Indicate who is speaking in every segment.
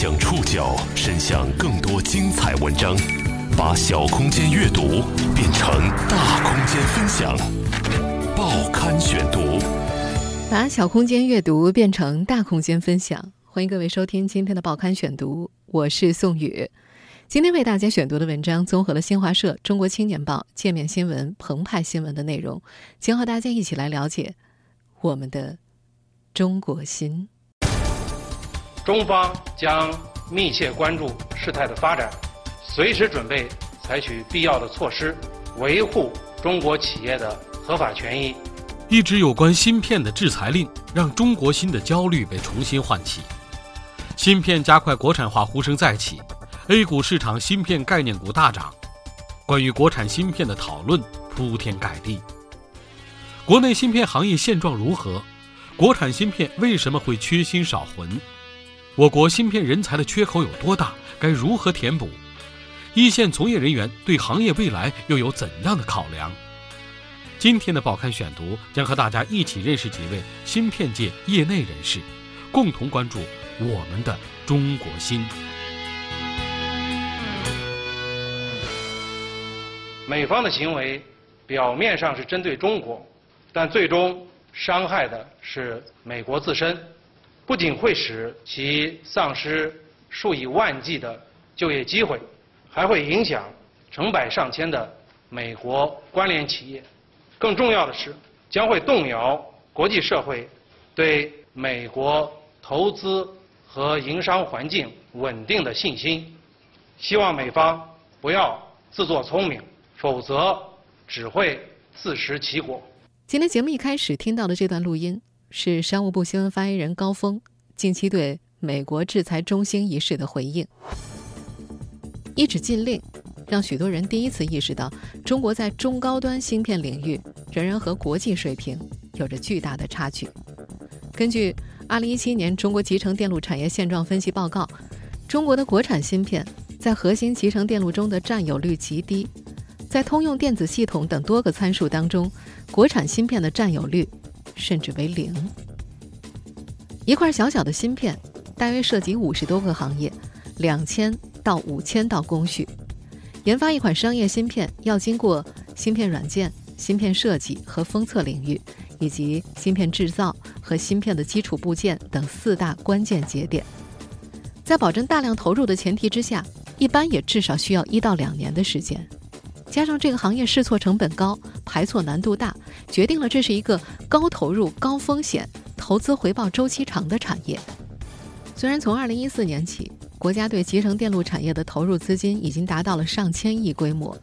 Speaker 1: 将触角伸向更多精彩文章，把小空间阅读变成大空间分享。报刊选读，
Speaker 2: 把小空间阅读变成大空间分享。欢迎各位收听今天的报刊选读，我是宋宇。今天为大家选读的文章综合了新华社、中国青年报、界面新闻、澎湃新闻的内容，将和大家一起来了解我们的中国心。
Speaker 3: 中方将密切关注事态的发展，随时准备采取必要的措施，维护中国企业的合法权益。
Speaker 4: 一直有关芯片的制裁令，让中国芯的焦虑被重新唤起。芯片加快国产化呼声再起，A 股市场芯片概念股大涨。关于国产芯片的讨论铺天盖地。国内芯片行业现状如何？国产芯片为什么会缺芯少魂？我国芯片人才的缺口有多大？该如何填补？一线从业人员对行业未来又有怎样的考量？今天的报刊选读将和大家一起认识几位芯片界业内人士，共同关注我们的中国芯。
Speaker 3: 美方的行为表面上是针对中国，但最终伤害的是美国自身。不仅会使其丧失数以万计的就业机会，还会影响成百上千的美国关联企业。更重要的是，将会动摇国际社会对美国投资和营商环境稳定的信心。希望美方不要自作聪明，否则只会自食其果。
Speaker 2: 今天节目一开始听到的这段录音。是商务部新闻发言人高峰近期对美国制裁中兴一事的回应。一纸禁令，让许多人第一次意识到，中国在中高端芯片领域仍然和国际水平有着巨大的差距。根据2017年中国集成电路产业现状分析报告，中国的国产芯片在核心集成电路中的占有率极低，在通用电子系统等多个参数当中，国产芯片的占有率。甚至为零。一块小小的芯片，大约涉及五十多个行业，两千到五千道工序。研发一款商业芯片，要经过芯片软件、芯片设计和封测领域，以及芯片制造和芯片的基础部件等四大关键节点。在保证大量投入的前提之下，一般也至少需要一到两年的时间。加上这个行业试错成本高、排错难度大，决定了这是一个高投入、高风险、投资回报周期长的产业。虽然从2014年起，国家对集成电路产业的投入资金已经达到了上千亿规模，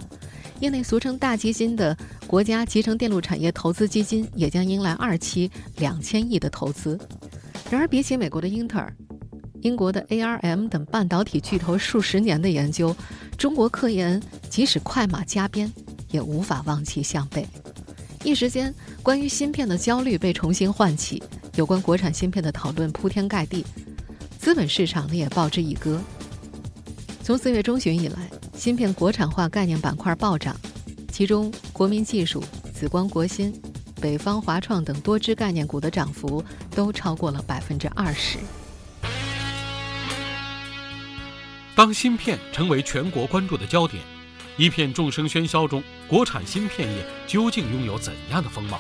Speaker 2: 业内俗称“大基金”的国家集成电路产业投资基金也将迎来二期两千亿的投资。然而，比起美国的英特尔，英国的 ARM 等半导体巨头数十年的研究，中国科研即使快马加鞭，也无法望其项背。一时间，关于芯片的焦虑被重新唤起，有关国产芯片的讨论铺天盖地，资本市场呢也报之以歌。从四月中旬以来，芯片国产化概念板块暴涨，其中国民技术、紫光国芯、北方华创等多只概念股的涨幅都超过了百分之二十。
Speaker 4: 当芯片成为全国关注的焦点，一片众生喧嚣中，国产芯片业究竟拥有怎样的风貌？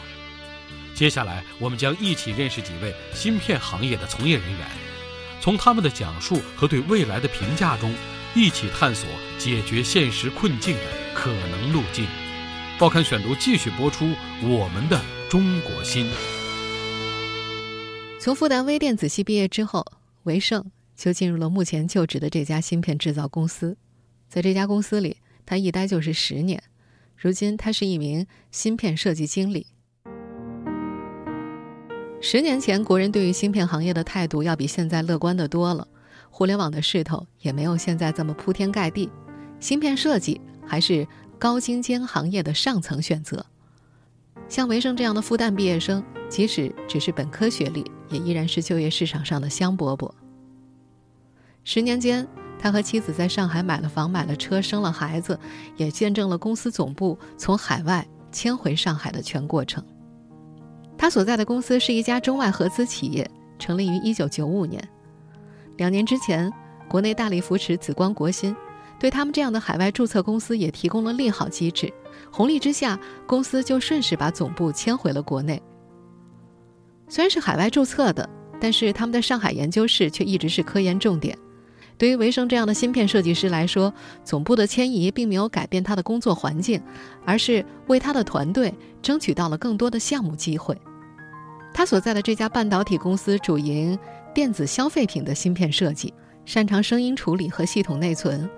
Speaker 4: 接下来，我们将一起认识几位芯片行业的从业人员，从他们的讲述和对未来的评价中，一起探索解决现实困境的可能路径。报刊选读继续播出我们的中国芯。
Speaker 2: 从复旦微电子系毕业之后，韦盛。就进入了目前就职的这家芯片制造公司，在这家公司里，他一待就是十年。如今，他是一名芯片设计经理。十年前，国人对于芯片行业的态度要比现在乐观的多了，互联网的势头也没有现在这么铺天盖地，芯片设计还是高精尖行业的上层选择。像维生这样的复旦毕业生，即使只是本科学历，也依然是就业市场上的香饽饽。十年间，他和妻子在上海买了房、买了车、生了孩子，也见证了公司总部从海外迁回上海的全过程。他所在的公司是一家中外合资企业，成立于1995年。两年之前，国内大力扶持紫光国新，对他们这样的海外注册公司也提供了利好机制。红利之下，公司就顺势把总部迁回了国内。虽然是海外注册的，但是他们的上海研究室却一直是科研重点。对于维生这样的芯片设计师来说，总部的迁移并没有改变他的工作环境，而是为他的团队争取到了更多的项目机会。他所在的这家半导体公司主营电子消费品的芯片设计，擅长声音处理和系统内存。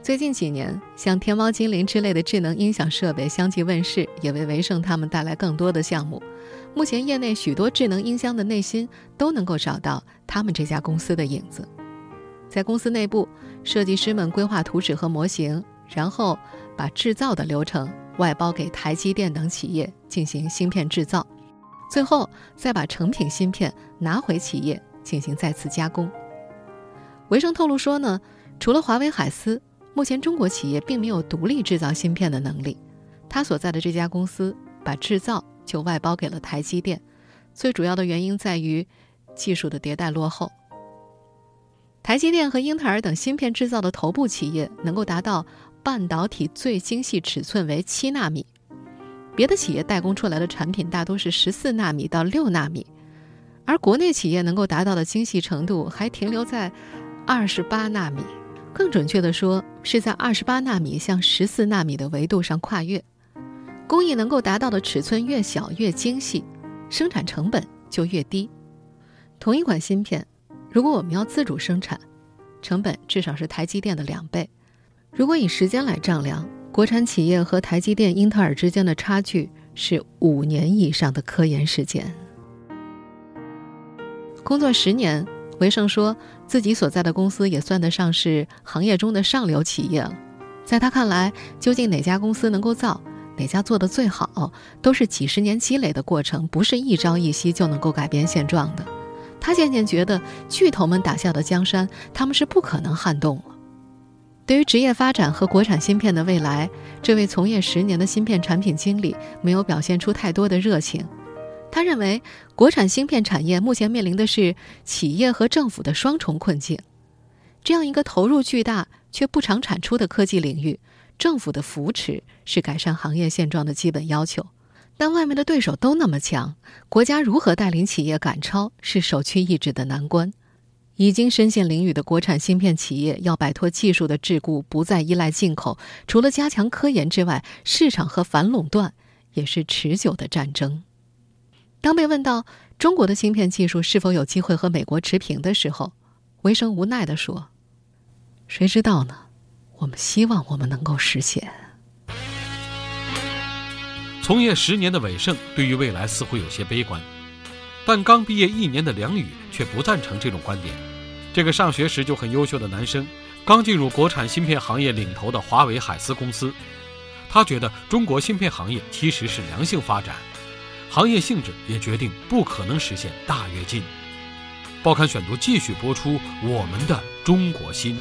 Speaker 2: 最近几年，像天猫精灵之类的智能音响设备相继问世，也为维盛他们带来更多的项目。目前，业内许多智能音箱的内芯都能够找到他们这家公司的影子。在公司内部，设计师们规划图纸和模型，然后把制造的流程外包给台积电等企业进行芯片制造，最后再把成品芯片拿回企业进行再次加工。维生透露说呢，除了华为海思，目前中国企业并没有独立制造芯片的能力。他所在的这家公司把制造就外包给了台积电，最主要的原因在于技术的迭代落后。台积电和英特尔等芯片制造的头部企业能够达到半导体最精细尺寸为七纳米，别的企业代工出来的产品大多是十四纳米到六纳米，而国内企业能够达到的精细程度还停留在二十八纳米，更准确的说是在二十八纳米向十四纳米的维度上跨越。工艺能够达到的尺寸越小越精细，生产成本就越低。同一款芯片。如果我们要自主生产，成本至少是台积电的两倍。如果以时间来丈量，国产企业和台积电、英特尔之间的差距是五年以上的科研时间。工作十年，维盛说自己所在的公司也算得上是行业中的上流企业了。在他看来，究竟哪家公司能够造，哪家做得最好，都是几十年积累的过程，不是一朝一夕就能够改变现状的。他渐渐觉得，巨头们打下的江山，他们是不可能撼动了。对于职业发展和国产芯片的未来，这位从业十年的芯片产品经理没有表现出太多的热情。他认为，国产芯片产业目前面临的是企业和政府的双重困境。这样一个投入巨大却不常产出的科技领域，政府的扶持是改善行业现状的基本要求。但外面的对手都那么强，国家如何带领企业赶超是首屈一指的难关。已经深陷囹圄的国产芯片企业要摆脱技术的桎梏，不再依赖进口，除了加强科研之外，市场和反垄断也是持久的战争。当被问到中国的芯片技术是否有机会和美国持平的时候，维生无奈地说：“谁知道呢？我们希望我们能够实现。”
Speaker 4: 从业十年的韦盛对于未来似乎有些悲观，但刚毕业一年的梁宇却不赞成这种观点。这个上学时就很优秀的男生，刚进入国产芯片行业领头的华为海思公司，他觉得中国芯片行业其实是良性发展，行业性质也决定不可能实现大跃进。报刊选读继续播出我们的中国心。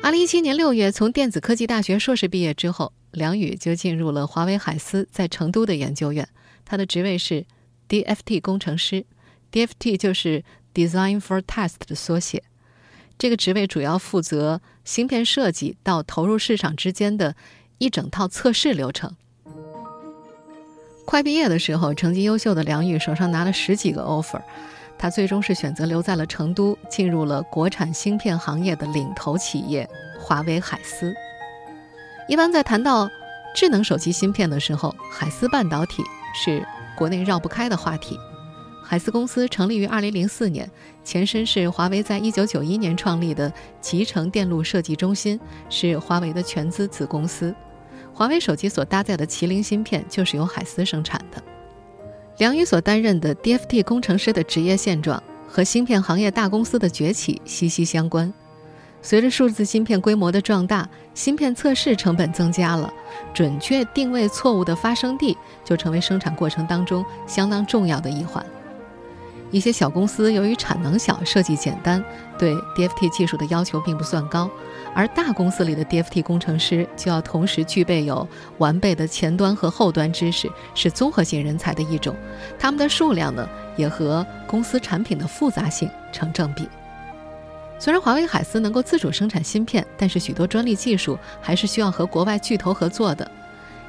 Speaker 2: 二零一七年六月，从电子科技大学硕士毕业之后。梁宇就进入了华为海思在成都的研究院，他的职位是 DFT 工程师，DFT 就是 Design for Test 的缩写。这个职位主要负责芯片设计到投入市场之间的一整套测试流程。快毕业的时候，成绩优秀的梁宇手上拿了十几个 offer，他最终是选择留在了成都，进入了国产芯片行业的领头企业华为海思。一般在谈到智能手机芯片的时候，海思半导体是国内绕不开的话题。海思公司成立于2004年，前身是华为在1991年创立的集成电路设计中心，是华为的全资子公司。华为手机所搭载的麒麟芯片就是由海思生产的。梁宇所担任的 DFT 工程师的职业现状和芯片行业大公司的崛起息息相关。随着数字芯片规模的壮大，芯片测试成本增加了，准确定位错误的发生地就成为生产过程当中相当重要的一环。一些小公司由于产能小、设计简单，对 DFT 技术的要求并不算高，而大公司里的 DFT 工程师就要同时具备有完备的前端和后端知识，是综合性人才的一种。他们的数量呢，也和公司产品的复杂性成正比。虽然华为海思能够自主生产芯片，但是许多专利技术还是需要和国外巨头合作的。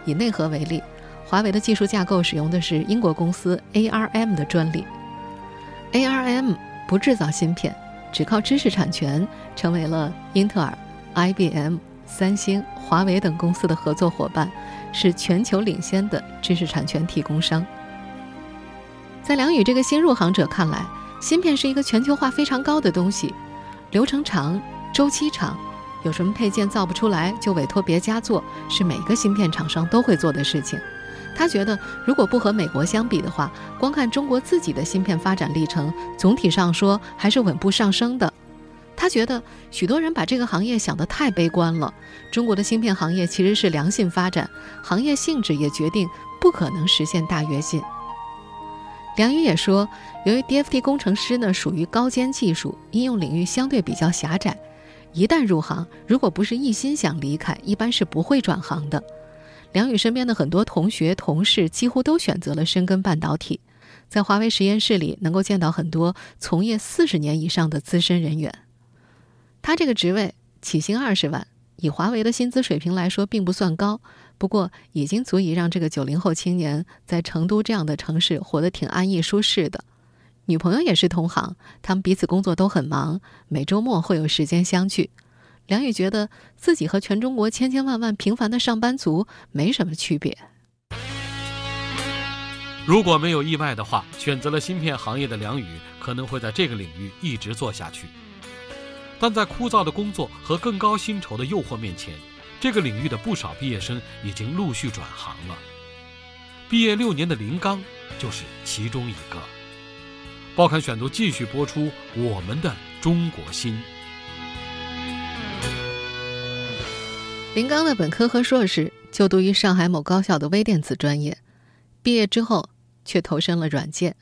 Speaker 2: 以内核为例，华为的技术架构使用的是英国公司 ARM 的专利。ARM 不制造芯片，只靠知识产权，成为了英特尔、IBM、三星、华为等公司的合作伙伴，是全球领先的知识产权提供商。在梁宇这个新入行者看来，芯片是一个全球化非常高的东西。流程长，周期长，有什么配件造不出来就委托别家做，是每个芯片厂商都会做的事情。他觉得，如果不和美国相比的话，光看中国自己的芯片发展历程，总体上说还是稳步上升的。他觉得，许多人把这个行业想得太悲观了。中国的芯片行业其实是良性发展，行业性质也决定不可能实现大跃进。梁宇也说，由于 DFT 工程师呢属于高尖技术，应用领域相对比较狭窄，一旦入行，如果不是一心想离开，一般是不会转行的。梁宇身边的很多同学、同事几乎都选择了深耕半导体，在华为实验室里能够见到很多从业四十年以上的资深人员。他这个职位起薪二十万。以华为的薪资水平来说，并不算高，不过已经足以让这个九零后青年在成都这样的城市活得挺安逸舒适的。女朋友也是同行，他们彼此工作都很忙，每周末会有时间相聚。梁宇觉得自己和全中国千千万万平凡的上班族没什么区别。
Speaker 4: 如果没有意外的话，选择了芯片行业的梁宇可能会在这个领域一直做下去。但在枯燥的工作和更高薪酬的诱惑面前，这个领域的不少毕业生已经陆续转行了。毕业六年的林刚就是其中一个。报刊选读继续播出我们的中国心。
Speaker 2: 林刚的本科和硕士就读于上海某高校的微电子专业，毕业之后却投身了软件。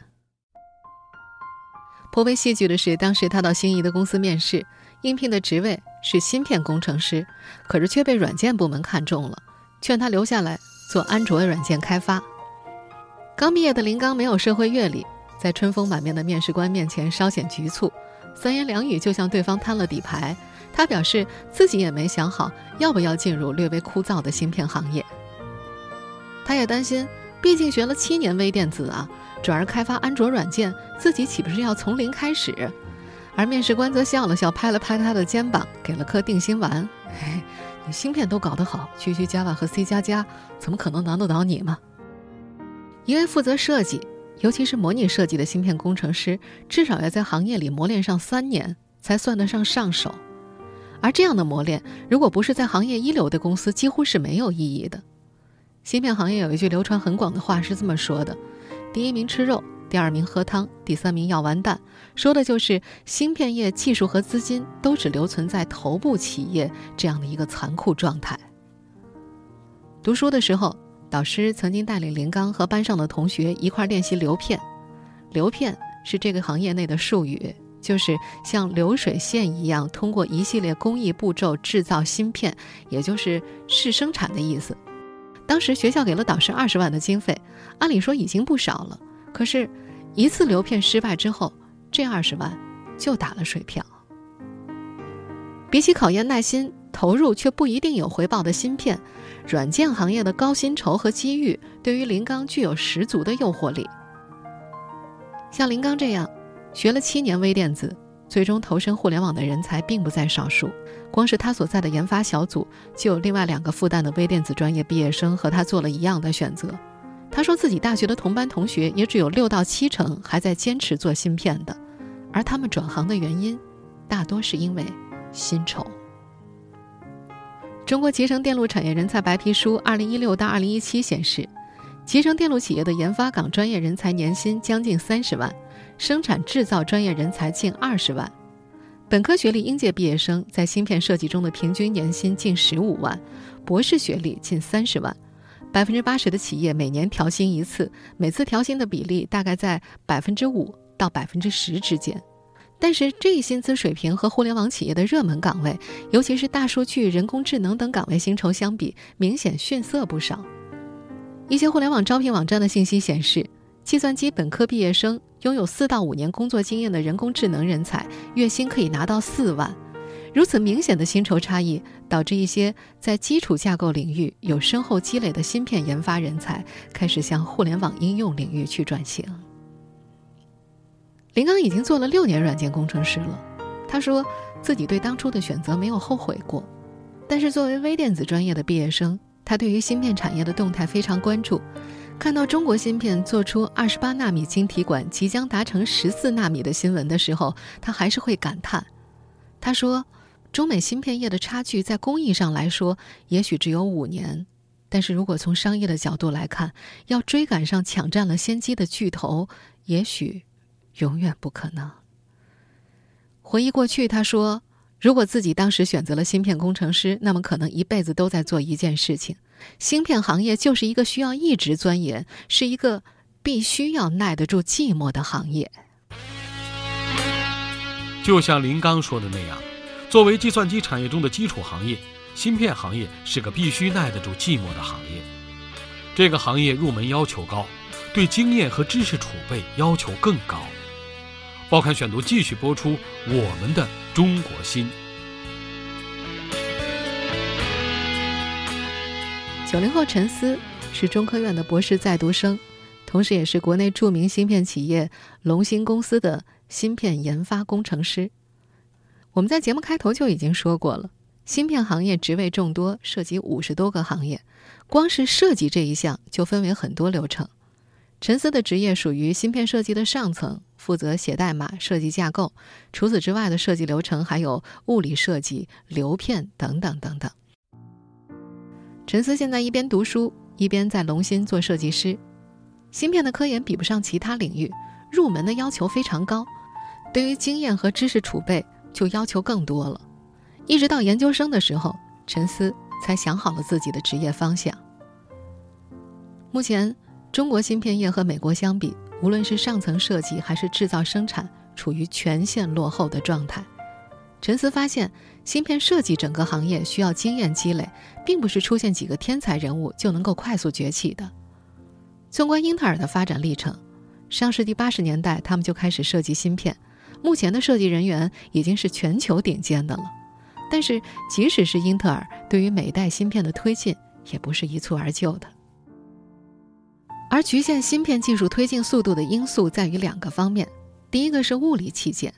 Speaker 2: 颇为戏剧的是，当时他到心仪的公司面试。应聘的职位是芯片工程师，可是却被软件部门看中了，劝他留下来做安卓软件开发。刚毕业的林刚没有社会阅历，在春风满面的面试官面前稍显局促，三言两语就向对方摊了底牌。他表示自己也没想好要不要进入略微枯燥的芯片行业。他也担心，毕竟学了七年微电子啊，转而开发安卓软件，自己岂不是要从零开始？而面试官则笑了笑，拍了拍他的肩膀，给了颗定心丸。嘿，你芯片都搞得好，区区 Java 和 C 加加，怎么可能难得倒你嘛？一位负责设计，尤其是模拟设计的芯片工程师，至少要在行业里磨练上三年，才算得上上手。而这样的磨练，如果不是在行业一流的公司，几乎是没有意义的。芯片行业有一句流传很广的话是这么说的：第一名吃肉。第二名喝汤，第三名要完蛋，说的就是芯片业技术和资金都只留存在头部企业这样的一个残酷状态。读书的时候，导师曾经带领林刚和班上的同学一块练习流片。流片是这个行业内的术语，就是像流水线一样，通过一系列工艺步骤制造芯片，也就是试生产的意思。当时学校给了导师二十万的经费，按理说已经不少了，可是。一次流片失败之后，这二十万就打了水漂。比起考验耐心、投入却不一定有回报的芯片，软件行业的高薪酬和机遇，对于林刚具有十足的诱惑力。像林刚这样学了七年微电子，最终投身互联网的人才并不在少数。光是他所在的研发小组，就有另外两个复旦的微电子专业毕业生和他做了一样的选择。他说自己大学的同班同学也只有六到七成还在坚持做芯片的，而他们转行的原因，大多是因为薪酬。中国集成电路产业人才白皮书二零一六到二零一七显示，集成电路企业的研发岗专业人才年薪将近三十万，生产制造专业人才近二十万，本科学历应届毕业生在芯片设计中的平均年薪近十五万，博士学历近三十万。百分之八十的企业每年调薪一次，每次调薪的比例大概在百分之五到百分之十之间。但是，这一薪资水平和互联网企业的热门岗位，尤其是大数据、人工智能等岗位薪酬相比，明显逊色不少。一些互联网招聘网站的信息显示，计算机本科毕业生拥有四到五年工作经验的人工智能人才，月薪可以拿到四万。如此明显的薪酬差异，导致一些在基础架构领域有深厚积累的芯片研发人才开始向互联网应用领域去转型。林刚已经做了六年软件工程师了，他说自己对当初的选择没有后悔过。但是作为微电子专业的毕业生，他对于芯片产业的动态非常关注。看到中国芯片做出二十八纳米晶体管即将达成十四纳米的新闻的时候，他还是会感叹。他说：“中美芯片业的差距在工艺上来说，也许只有五年，但是如果从商业的角度来看，要追赶上抢占了先机的巨头，也许永远不可能。”回忆过去，他说。如果自己当时选择了芯片工程师，那么可能一辈子都在做一件事情。芯片行业就是一个需要一直钻研，是一个必须要耐得住寂寞的行业。
Speaker 4: 就像林刚说的那样，作为计算机产业中的基础行业，芯片行业是个必须耐得住寂寞的行业。这个行业入门要求高，对经验和知识储备要求更高。报刊选读继续播出我们的。中国心。
Speaker 2: 九零后陈思是中科院的博士在读生，同时也是国内著名芯片企业龙芯公司的芯片研发工程师。我们在节目开头就已经说过了，芯片行业职位众多，涉及五十多个行业，光是设计这一项就分为很多流程。陈思的职业属于芯片设计的上层，负责写代码、设计架构。除此之外的设计流程还有物理设计、流片等等等等。陈思现在一边读书，一边在龙芯做设计师。芯片的科研比不上其他领域，入门的要求非常高，对于经验和知识储备就要求更多了。一直到研究生的时候，陈思才想好了自己的职业方向。目前。中国芯片业和美国相比，无论是上层设计还是制造生产，处于全线落后的状态。陈思发现，芯片设计整个行业需要经验积累，并不是出现几个天才人物就能够快速崛起的。纵观英特尔的发展历程，上世纪八十年代他们就开始设计芯片，目前的设计人员已经是全球顶尖的了。但是，即使是英特尔，对于每代芯片的推进，也不是一蹴而就的。而局限芯片技术推进速度的因素在于两个方面，第一个是物理器件，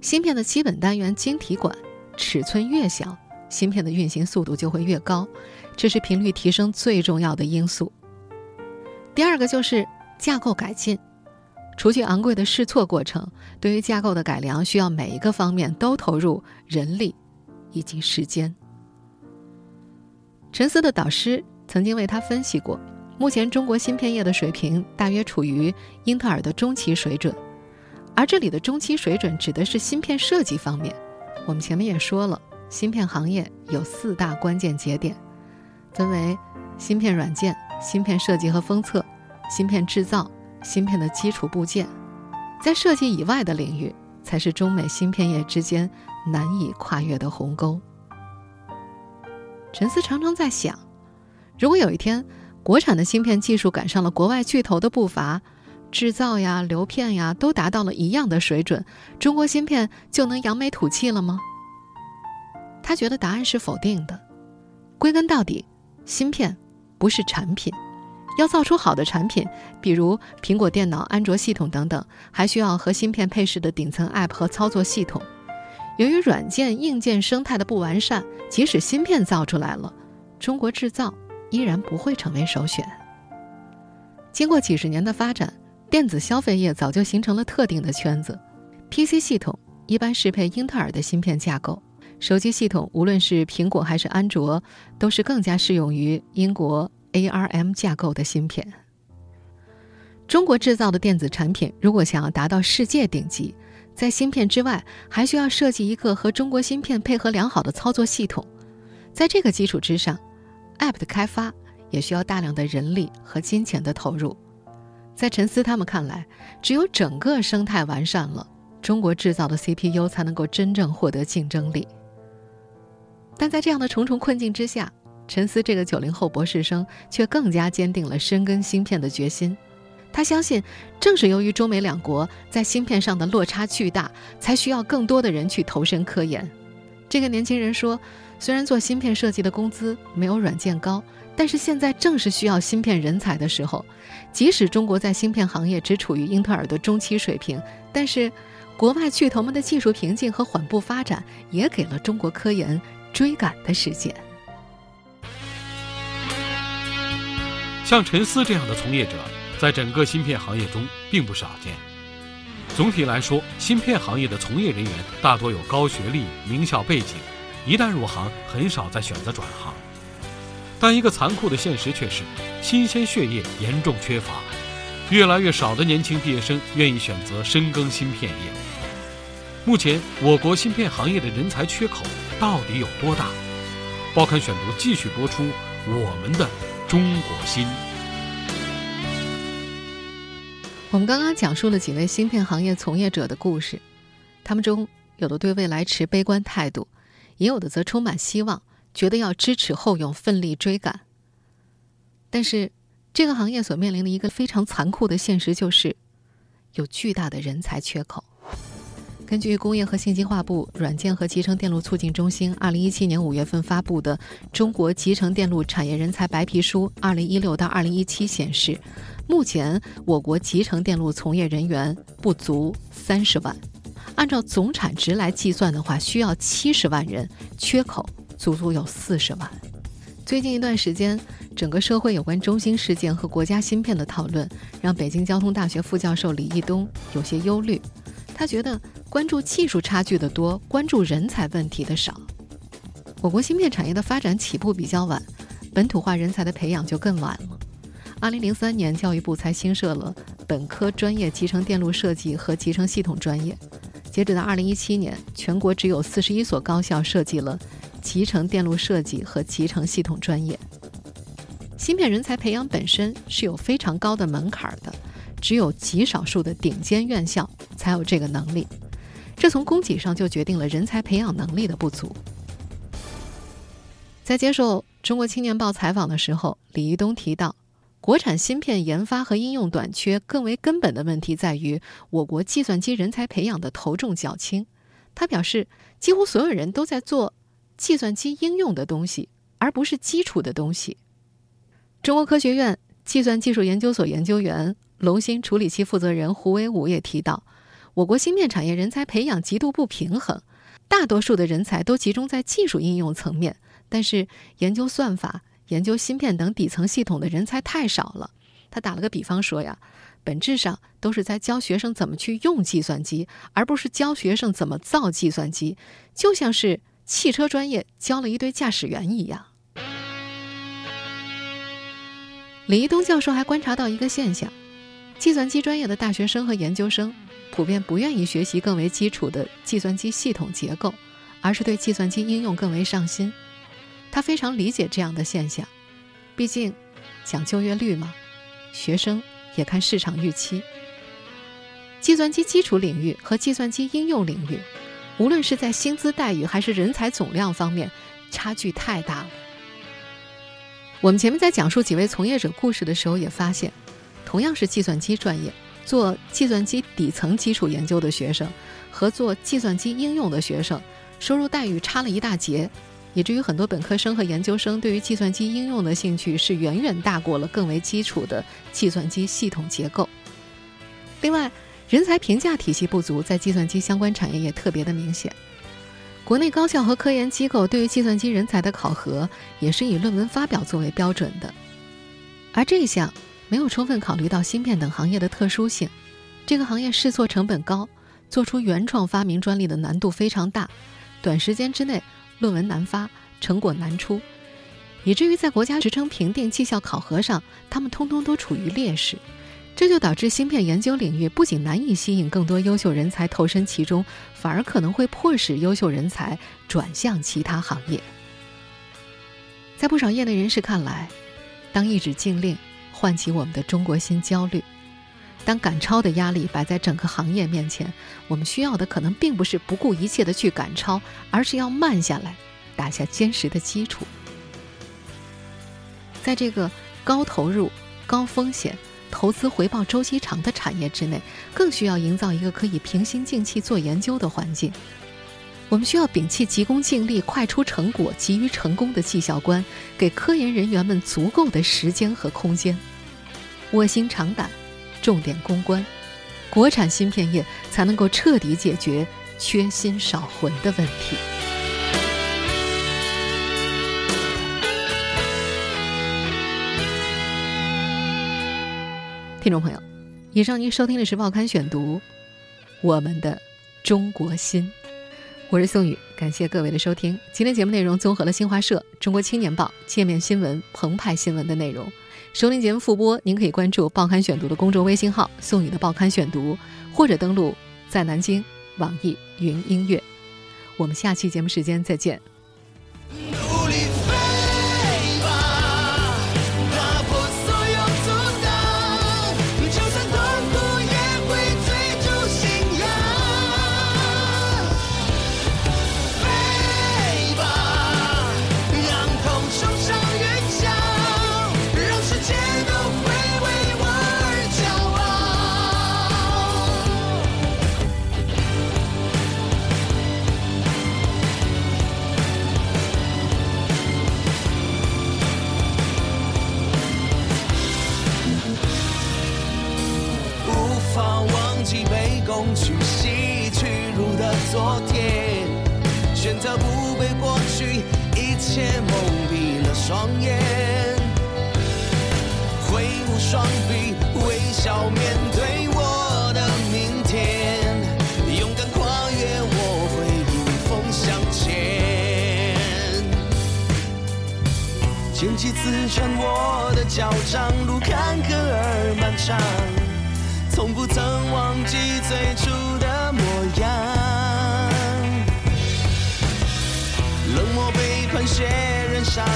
Speaker 2: 芯片的基本单元晶体管尺寸越小，芯片的运行速度就会越高，这是频率提升最重要的因素。第二个就是架构改进，除去昂贵的试错过程，对于架构的改良需要每一个方面都投入人力以及时间。陈思的导师曾经为他分析过。目前中国芯片业的水平大约处于英特尔的中期水准，而这里的中期水准指的是芯片设计方面。我们前面也说了，芯片行业有四大关键节点，分为芯片软件、芯片设计和封测、芯片制造、芯片的基础部件。在设计以外的领域，才是中美芯片业之间难以跨越的鸿沟。陈思常常在想，如果有一天，国产的芯片技术赶上了国外巨头的步伐，制造呀、流片呀都达到了一样的水准，中国芯片就能扬眉吐气了吗？他觉得答案是否定的。归根到底，芯片不是产品，要造出好的产品，比如苹果电脑、安卓系统等等，还需要和芯片配饰的顶层 App 和操作系统。由于软件、硬件生态的不完善，即使芯片造出来了，中国制造。依然不会成为首选。经过几十年的发展，电子消费业早就形成了特定的圈子。PC 系统一般适配英特尔的芯片架构，手机系统无论是苹果还是安卓，都是更加适用于英国 ARM 架构的芯片。中国制造的电子产品如果想要达到世界顶级，在芯片之外，还需要设计一个和中国芯片配合良好的操作系统。在这个基础之上。App 的开发也需要大量的人力和金钱的投入，在陈思他们看来，只有整个生态完善了，中国制造的 CPU 才能够真正获得竞争力。但在这样的重重困境之下，陈思这个九零后博士生却更加坚定了深耕芯片的决心。他相信，正是由于中美两国在芯片上的落差巨大，才需要更多的人去投身科研。这个年轻人说：“虽然做芯片设计的工资没有软件高，但是现在正是需要芯片人才的时候。即使中国在芯片行业只处于英特尔的中期水平，但是国外巨头们的技术瓶颈和缓步发展，也给了中国科研追赶的时间。”
Speaker 4: 像陈思这样的从业者。在整个芯片行业中并不少见。总体来说，芯片行业的从业人员大多有高学历、名校背景，一旦入行，很少再选择转行。但一个残酷的现实却是，新鲜血液严重缺乏，越来越少的年轻毕业生愿意选择深耕芯片业。目前，我国芯片行业的人才缺口到底有多大？报刊选读继续播出我们的中国芯。
Speaker 2: 我们刚刚讲述了几位芯片行业从业者的故事，他们中有的对未来持悲观态度，也有的则充满希望，觉得要知耻后勇，奋力追赶。但是，这个行业所面临的一个非常残酷的现实就是，有巨大的人才缺口。根据工业和信息化部软件和集成电路促进中心二零一七年五月份发布的《中国集成电路产业人才白皮书（二零一六到二零一七）》显示，目前我国集成电路从业人员不足三十万，按照总产值来计算的话，需要七十万人，缺口足足有四十万。最近一段时间，整个社会有关中芯事件和国家芯片的讨论，让北京交通大学副教授李义东有些忧虑。他觉得关注技术差距的多，关注人才问题的少。我国芯片产业的发展起步比较晚，本土化人才的培养就更晚了。二零零三年，教育部才新设了本科专业集成电路设计和集成系统专业。截止到二零一七年，全国只有四十一所高校设计了集成电路设计和集成系统专业。芯片人才培养本身是有非常高的门槛的。只有极少数的顶尖院校才有这个能力，这从供给上就决定了人才培养能力的不足。在接受《中国青年报》采访的时候，李一东提到，国产芯片研发和应用短缺更为根本的问题在于我国计算机人才培养的头重脚轻。他表示，几乎所有人都在做计算机应用的东西，而不是基础的东西。中国科学院计算技术研究所研究员。龙芯处理器负责人胡伟武也提到，我国芯片产业人才培养极度不平衡，大多数的人才都集中在技术应用层面，但是研究算法、研究芯片等底层系统的人才太少了。他打了个比方说呀，本质上都是在教学生怎么去用计算机，而不是教学生怎么造计算机，就像是汽车专业教了一堆驾驶员一样。李一东教授还观察到一个现象。计算机专业的大学生和研究生普遍不愿意学习更为基础的计算机系统结构，而是对计算机应用更为上心。他非常理解这样的现象，毕竟讲就业率嘛，学生也看市场预期。计算机基础领域和计算机应用领域，无论是在薪资待遇还是人才总量方面，差距太大了。我们前面在讲述几位从业者故事的时候，也发现。同样是计算机专业，做计算机底层基础研究的学生和做计算机应用的学生，收入待遇差了一大截，以至于很多本科生和研究生对于计算机应用的兴趣是远远大过了更为基础的计算机系统结构。另外，人才评价体系不足，在计算机相关产业也特别的明显。国内高校和科研机构对于计算机人才的考核也是以论文发表作为标准的，而这项。没有充分考虑到芯片等行业的特殊性，这个行业试错成本高，做出原创发明专利的难度非常大，短时间之内论文难发，成果难出，以至于在国家职称评定、绩效考核上，他们通通都处于劣势。这就导致芯片研究领域不仅难以吸引更多优秀人才投身其中，反而可能会迫使优秀人才转向其他行业。在不少业内人士看来，当一纸禁令。唤起我们的中国心焦虑。当赶超的压力摆在整个行业面前，我们需要的可能并不是不顾一切的去赶超，而是要慢下来，打下坚实的基础。在这个高投入、高风险、投资回报周期长的产业之内，更需要营造一个可以平心静气做研究的环境。我们需要摒弃急功近利、快出成果、急于成功的绩效观，给科研人员们足够的时间和空间，卧薪尝胆，重点攻关，国产芯片业才能够彻底解决缺芯少魂的问题。听众朋友，以上您收听的是《报刊选读》，我们的中国心。我是宋宇，感谢各位的收听。今天节目内容综合了新华社、中国青年报、界面新闻、澎湃新闻的内容。收听节目复播，您可以关注《报刊选读》的公众微信号“宋宇的报刊选读”，或者登录在南京网易云音乐。我们下期节目时间再见。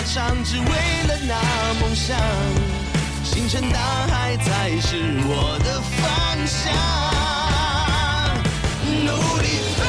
Speaker 5: 场，只为了那梦想。星辰大海才是我的方向。努力。